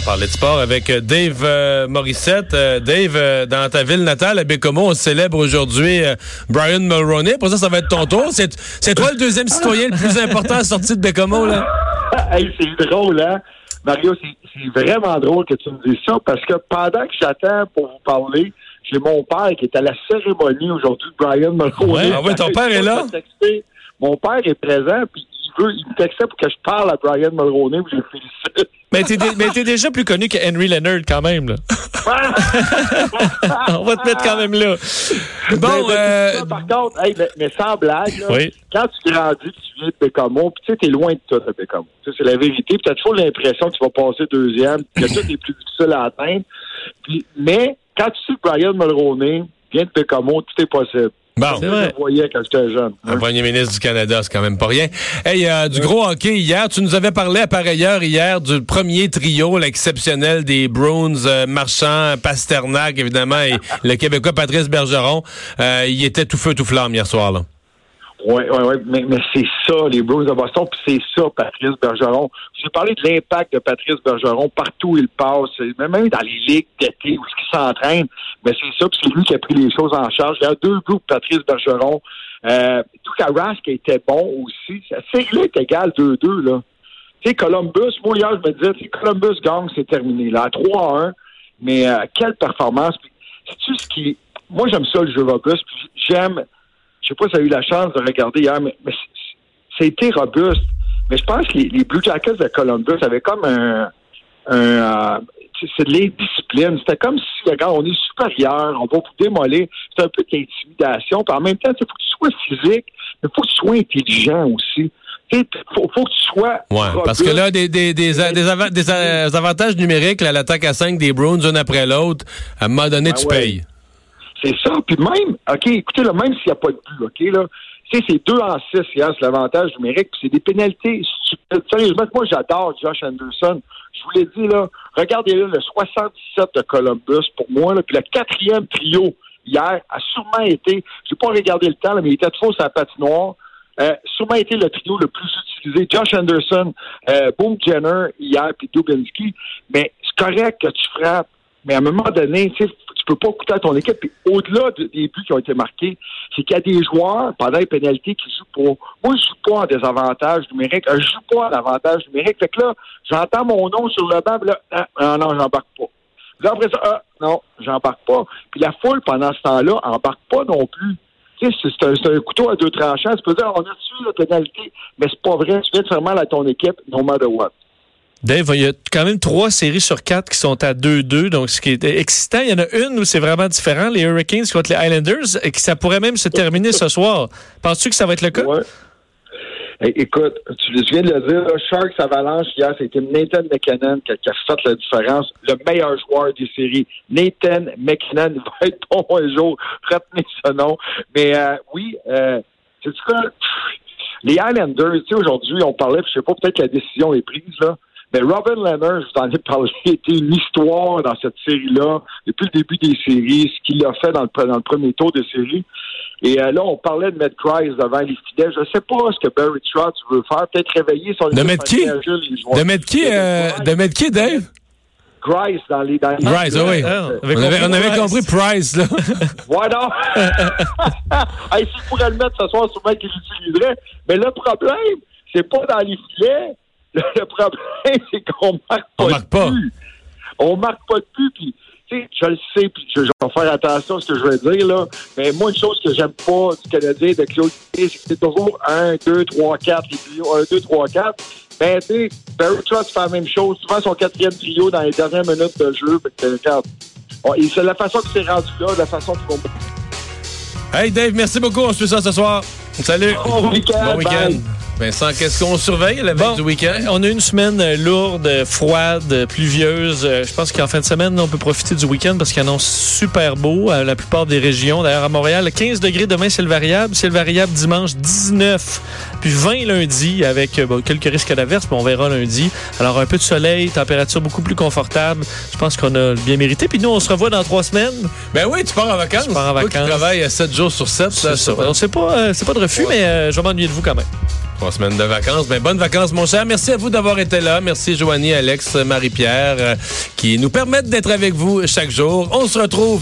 Va parler de sport avec euh, Dave euh, Morissette. Euh, Dave, euh, dans ta ville natale, à Bécomo, on célèbre aujourd'hui Brian Mulroney. Pour ça, ça va être ton tour. C'est toi le deuxième citoyen le plus important à sortir de Bécomo, là? hey, c'est drôle, hein? Mario, c'est- vraiment drôle que tu me dises ça parce que pendant que j'attends pour vous parler, j'ai mon père qui est à la cérémonie aujourd'hui de Brian Mulroney. Ouais, ah ouais, ton père est là? Mon père est présent, puis il veut, il me textait pour que je parle à Brian Mulroney, puis je le félicite. Mais t'es, dé- mais t'es déjà plus connu que Henry Leonard quand même. Là. On va te mettre quand même là. Bon, Mais- mais euh, ça, par contre, hey, mais, mais sans blague, là, Oui. quand tu grandis, tu viens de Bécamo, puis tu sais, t'es loin de tout de Bécamo. C'est la vérité. Puis t'as toujours l'impression que tu vas passer deuxième, que tout est plus difficile à atteindre. Puis, mais quand tu sais que Brian Mulroney vient de Bécamo, tout est possible. Bon. C'est vrai. Je le voyais quand j'étais jeune. Un premier ministre du Canada, c'est quand même pas rien. Hey, euh, du gros hockey hier, tu nous avais parlé à par ailleurs hier du premier trio, l'exceptionnel des Bruins, euh, Marchand, Pasternak, évidemment, et le Québécois Patrice Bergeron. Euh, il était tout feu, tout flamme hier soir. Là. Oui, oui, oui. Mais, mais c'est ça, les Bruins de Boston, puis c'est ça, Patrice Bergeron. J'ai parlé de l'impact de Patrice Bergeron partout où il passe, même dans les ligues d'été où il s'entraîne. Mais c'est ça, puis c'est lui qui a pris les choses en charge. Il y a deux groupes, Patrice Bergeron. Euh, tout Rask qui était bon aussi. C'est là est égal 2-2, là. Tu sais, Columbus, moi, hier, je me disais, sais, Columbus gagne, c'est terminé. Là, à 3-1. Mais euh, quelle performance. Sais-tu ce qui. Moi, j'aime ça, le jeu robuste. Puis j'aime. Je sais pas si tu as eu la chance de regarder hier, mais, mais c'était robuste. Mais je pense que les, les Blue Jackets de Columbus avaient comme un. un euh, c'est de l'indiscipline. C'était comme si, regarde, on est supérieur, on va vous démolir. C'est un peu d'intimidation. Puis en même temps, il faut que tu sois physique, mais il faut que tu sois intelligent aussi. Il faut, faut que tu sois. Ouais, parce que là, des, des, des, des, des, euh, avantages numériques, l'attaque à 5 des Bruins, une après l'autre, à un moment donné, Ben tu ouais. payes. C'est ça. Puis même, OK, écoutez, là, même s'il n'y a pas de but, OK, là, c'est 2 en 6 hier, c'est l'avantage numérique, puis c'est des pénalités. Sérieusement, moi, j'adore Josh Anderson. Je vous l'ai dit, là, regardez là, le 77 de Columbus, pour moi, là, puis le quatrième trio hier a sûrement été, je n'ai pas regardé le temps, là, mais il était trop sur la patinoire, euh, sûrement été le trio le plus utilisé. Josh Anderson, euh, Boom Jenner hier, puis Dubinsky. Mais c'est correct que tu frappes, mais à un moment donné, tu peux pas coûter à ton équipe. Puis au-delà de- des buts qui ont été marqués, c'est qu'il y a des joueurs, pendant les pénalités, qui jouent pour... Moi, je joue pas en désavantage numérique. Je joue pas en avantage numérique. Fait que là, j'entends mon nom sur le banc, là, ah, ah, non, j'embarque pas. Là, après ça, ah, non, j'embarque pas. Puis la foule, pendant ce temps-là, embarque pas non plus. C'est un, couteau à deux tranchants. Tu peux dire, on a tué la pénalité, mais c'est pas vrai. Tu viens de faire mal à ton équipe, no matter what. Dave, il y a quand même trois séries sur quatre qui sont à 2-2, donc ce qui est excitant. Il y en a une où c'est vraiment différent, les Hurricanes contre les Islanders, et que ça pourrait même se terminer ce soir. Penses-tu que ça va être le cas? Ouais. Écoute, tu, viens de le dire, Sharks Avalanche hier, c'était Nathan McKinnon qui a, fait la différence, le meilleur joueur des séries. Nathan McKinnon va être bon un jour, retenez ce nom. Mais euh, oui, euh, c'est quoi? Les Islanders, tu sais, aujourd'hui, on parlait, je sais pas, peut-être que la décision est prise, là. Mais Robin Leonard, je vous en ai parlé, était une histoire dans cette série-là, depuis le début des séries, ce qu'il a fait dans le, pre- dans le premier tour des séries. Et euh, là, on parlait de mettre Grice devant les fidèles. Je sais pas ce que Barry Trotz veut faire. Peut-être réveiller son De mettre qui? De mettre qui, euh, de mettre qui, Dave? Grice dans les... Dans les Grice, ah oui. On avait, on avait compris Price, là. Hey, S'il pourrait le mettre ce soir, sûrement qu'il l'utiliserait. Mais le problème, c'est pas dans les filets. Le, problème, c'est qu'on marque pas On de marque pas. but. On marque pas de but, puis tu sais, je le sais, puis je, je vais faire attention à ce que je vais dire, là. Mais moi, une chose que j'aime pas du Canadien de Claude, c'est que c'est toujours 1, 2, 3, 4, les trios, 1, 2, 3, 4. Ben, tu sais, Barry Trotz fait la même chose. Souvent, son quatrième trio dans les dernières minutes de jeu. Regarde, on- et c'est la façon que c'est rendu là, la façon vont Hey, Dave, merci beaucoup. On se fait ça ce soir. Salut. Bon week-end, Bon week-end. Vincent, qu'est-ce qu'on surveille la veille Bon, du week-end? On a une semaine euh, lourde, euh, froide, euh, pluvieuse. Euh, Je pense qu'en fin de semaine, on peut profiter du week-end parce qu'il annonce super beau à la plupart des régions. D'ailleurs, à Montréal, 15 degrés demain, c'est le variable. C'est le variable dimanche, 19. Puis 20 lundi avec euh, bon, quelques risques d'averse, mais on verra lundi. Alors, un peu de soleil, température beaucoup plus confortable. Je pense qu'on a bien mérité. Puis nous, on se revoit dans trois semaines. Ben oui, tu pars en vacances. Je pars en vacances. travailles 7 jours sur 7. C'est ça. Pas, euh, c'est pas de refus, Ouais. mais euh, je vais m'ennuyer de vous quand même. Trois semaines de vacances. Ben, bonnes vacances, mon cher. Merci à vous d'avoir été là. Merci, Joanie, Alex, Marie-Pierre, euh, qui nous permettent d'être avec vous chaque jour. On se retrouve